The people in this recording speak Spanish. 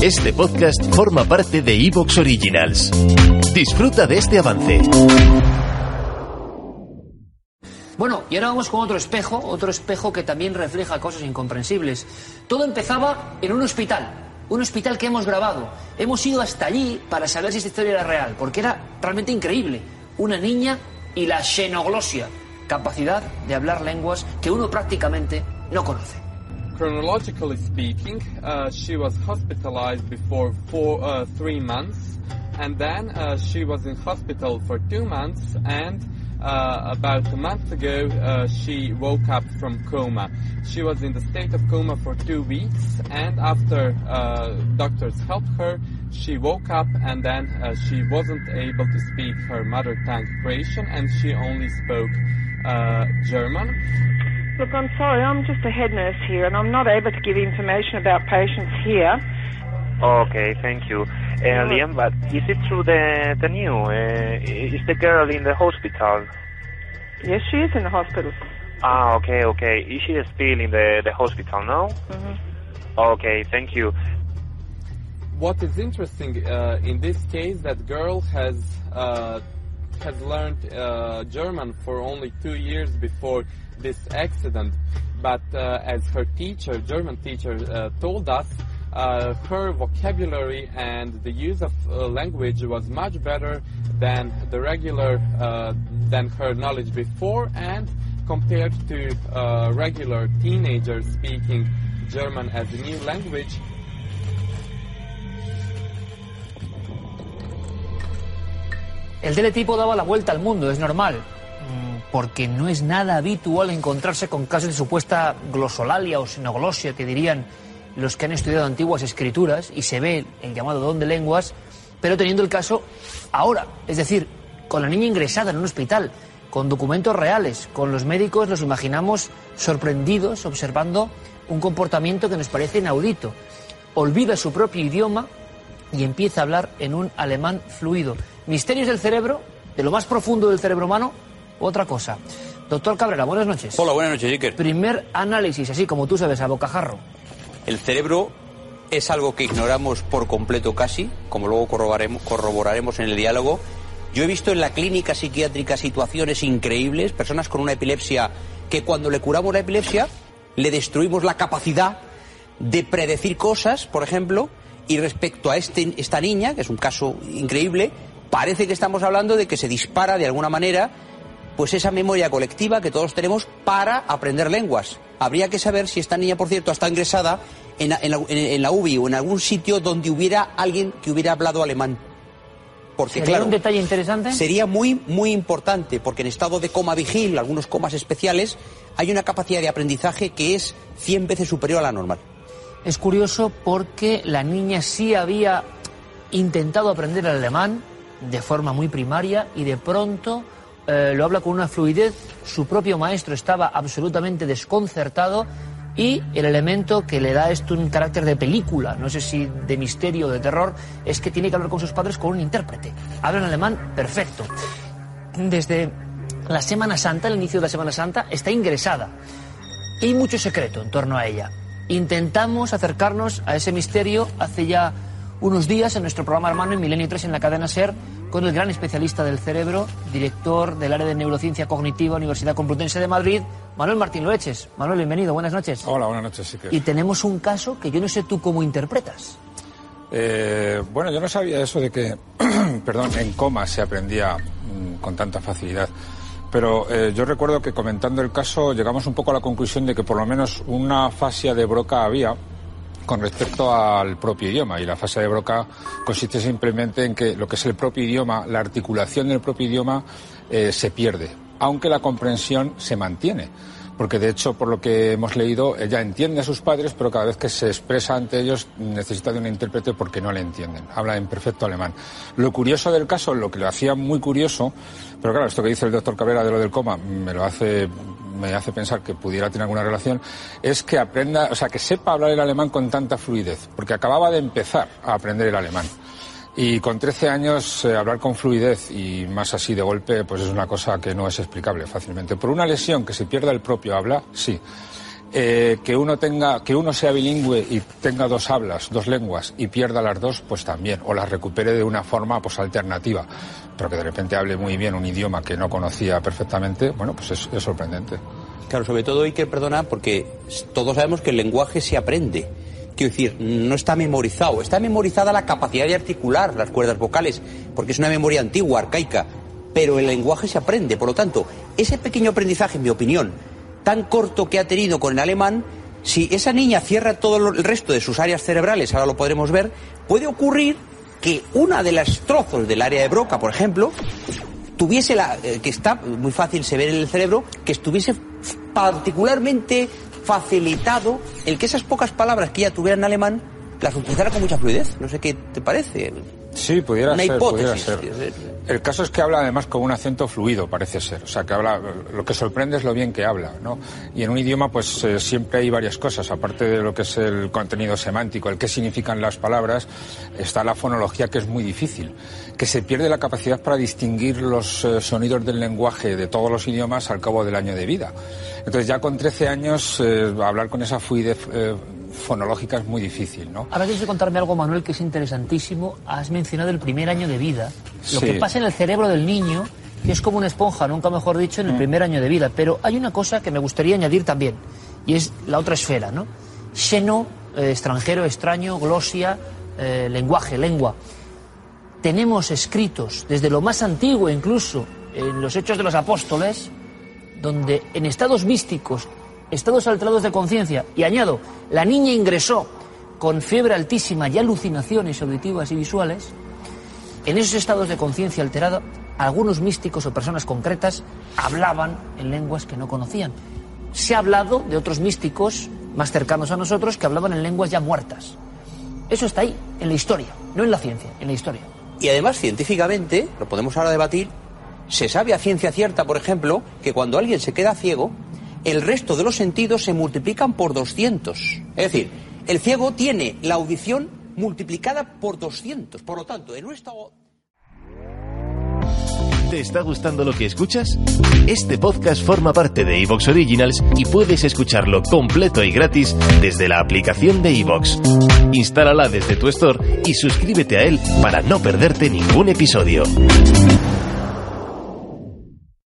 Este podcast forma parte de Evox Originals. Disfruta de este avance. Bueno, y ahora vamos con otro espejo, otro espejo que también refleja cosas incomprensibles. Todo empezaba en un hospital, un hospital que hemos grabado. Hemos ido hasta allí para saber si esta historia era real, porque era realmente increíble. Una niña y la xenoglosia, capacidad de hablar lenguas que uno prácticamente no conoce. Chronologically speaking, uh, she was hospitalized before four, uh, three months, and then uh, she was in hospital for two months, and uh, about a month ago uh, she woke up from coma. She was in the state of coma for two weeks, and after uh, doctors helped her, she woke up, and then she wasn't able to speak her mother tongue Croatian, and she only spoke German. Look, I'm sorry, I'm just a head nurse here and I'm not able to give information about patients here. Okay, thank you. Uh, Liam, but is it true the, the new? Uh, is the girl in the hospital? Yes, she is in the hospital. Ah, okay, okay. Is she still in the, the hospital now? Mm-hmm. Okay, thank you. What is interesting uh, in this case, that girl has has learned uh, German for only two years before this accident. But uh, as her teacher, German teacher, uh, told us, uh, her vocabulary and the use of uh, language was much better than the regular, than her knowledge before, and compared to regular teenagers speaking German as a new language, El teletipo daba la vuelta al mundo, es normal. porque no es nada habitual encontrarse con casos de supuesta glosolalia o sinoglosia, que dirían los que han estudiado antiguas escrituras, y se ve el llamado don de lenguas, pero teniendo el caso ahora, es decir, con la niña ingresada en un hospital, con documentos reales, con los médicos los imaginamos sorprendidos observando un comportamiento que nos parece inaudito. Olvida su propio idioma y empieza a hablar en un alemán fluido. Misterios del cerebro, de lo más profundo del cerebro humano, otra cosa. Doctor Cabrera, buenas noches. Hola, buenas noches, Iker. Primer análisis, así como tú sabes, a bocajarro. El cerebro es algo que ignoramos por completo casi, como luego corroboraremos, corroboraremos en el diálogo. Yo he visto en la clínica psiquiátrica situaciones increíbles, personas con una epilepsia que cuando le curamos la epilepsia le destruimos la capacidad de predecir cosas, por ejemplo, y respecto a este, esta niña, que es un caso increíble, parece que estamos hablando de que se dispara de alguna manera pues esa memoria colectiva que todos tenemos para aprender lenguas. Habría que saber si esta niña, por cierto, está ingresada en, la, UBI o en algún sitio donde hubiera alguien que hubiera hablado alemán. Porque, ¿Sería claro, un detalle interesante? Sería muy, muy importante, porque en estado de coma vigil, algunos comas especiales, hay una capacidad de aprendizaje que es 100 veces superior a la normal. Es curioso porque la niña sí había intentado aprender el alemán de forma muy primaria y de pronto eh, lo habla con una fluidez, su propio maestro estaba absolutamente desconcertado y el elemento que le da esto un carácter de película, no sé si de misterio o de terror, es que tiene que hablar con sus padres con un intérprete. Habla en alemán perfecto. Desde la Semana Santa, el inicio de la Semana Santa, está ingresada. Y mucho secreto en torno a ella. Intentamos acercarnos a ese misterio hace ya unos días en nuestro programa hermano en Milenio 3 en la cadena SER con el gran especialista del cerebro, director del área de neurociencia cognitiva, Universidad Complutense de Madrid, Manuel Martín Loeches. Manuel, bienvenido, buenas noches. Hola, buenas noches, sí Y tenemos un caso que yo no sé tú cómo interpretas. Eh, bueno, yo no sabía eso de que, perdón, en coma se aprendía mm, con tanta facilidad. Pero eh, yo recuerdo que comentando el caso llegamos un poco a la conclusión de que por lo menos una fascia de Broca había con respecto al propio idioma. Y la fase de Broca consiste simplemente en que lo que es el propio idioma, la articulación del propio idioma eh, se pierde, aunque la comprensión se mantiene porque de hecho, por lo que hemos leído, ella entiende a sus padres, pero cada vez que se expresa ante ellos necesita de un intérprete porque no le entienden. Habla en perfecto alemán. Lo curioso del caso, lo que lo hacía muy curioso, pero claro, esto que dice el doctor Cabrera de lo del coma me lo hace me hace pensar que pudiera tener alguna relación, es que aprenda, o sea, que sepa hablar el alemán con tanta fluidez, porque acababa de empezar a aprender el alemán. Y con 13 años eh, hablar con fluidez y más así de golpe, pues es una cosa que no es explicable fácilmente. Por una lesión que se pierda el propio habla, sí. Eh, que uno tenga, que uno sea bilingüe y tenga dos hablas, dos lenguas y pierda las dos, pues también, o las recupere de una forma pues alternativa, pero que de repente hable muy bien un idioma que no conocía perfectamente, bueno, pues es, es sorprendente. Claro, sobre todo hay que perdonar porque todos sabemos que el lenguaje se aprende. Quiero decir, no está memorizado, está memorizada la capacidad de articular las cuerdas vocales, porque es una memoria antigua, arcaica, pero el lenguaje se aprende. Por lo tanto, ese pequeño aprendizaje, en mi opinión, tan corto que ha tenido con el alemán, si esa niña cierra todo el resto de sus áreas cerebrales, ahora lo podremos ver, puede ocurrir que una de las trozos del área de Broca, por ejemplo, tuviese la, eh, que está muy fácil se ve en el cerebro, que estuviese particularmente facilitado el que esas pocas palabras que ella tuviera en alemán las utilizara con mucha fluidez. No sé qué te parece. Sí, pudiera Una ser, hipótesis. pudiera ser. El caso es que habla además con un acento fluido, parece ser. O sea, que habla, lo que sorprende es lo bien que habla, ¿no? Y en un idioma, pues eh, siempre hay varias cosas. Aparte de lo que es el contenido semántico, el qué significan las palabras, está la fonología, que es muy difícil. Que se pierde la capacidad para distinguir los eh, sonidos del lenguaje de todos los idiomas al cabo del año de vida. Entonces, ya con 13 años, eh, hablar con esa fluidez fonológica es muy difícil, ¿no? Ahora tienes que contarme algo, Manuel, que es interesantísimo. Has mencionado el primer año de vida. Lo Sí. que pasa en el cerebro del niño, que es como una esponja, nunca mejor dicho, en el primer año de vida. Pero hay una cosa que me gustaría añadir también, y es la otra esfera, ¿no? Xeno, eh, extranjero, extraño, glosia, eh, lenguaje, lengua. Tenemos escritos, desde lo más antiguo incluso, en los Hechos de los Apóstoles, donde en estados místicos, estados alterados de conciencia, y añado, la niña ingresó con fiebre altísima y alucinaciones auditivas y visuales, en esos estados de conciencia alterada, algunos místicos o personas concretas hablaban en lenguas que no conocían. Se ha hablado de otros místicos más cercanos a nosotros que hablaban en lenguas ya muertas. Eso está ahí, en la historia, no en la ciencia, en la historia. Y además, científicamente, lo podemos ahora debatir, se sabe a ciencia cierta, por ejemplo, que cuando alguien se queda ciego, el resto de los sentidos se multiplican por 200. Es decir, el ciego tiene la audición multiplicada por 200. Por lo tanto, en un estado... ¿Te está gustando lo que escuchas? Este podcast forma parte de Evox Originals y puedes escucharlo completo y gratis desde la aplicación de Evox. Instálala desde tu store y suscríbete a él para no perderte ningún episodio.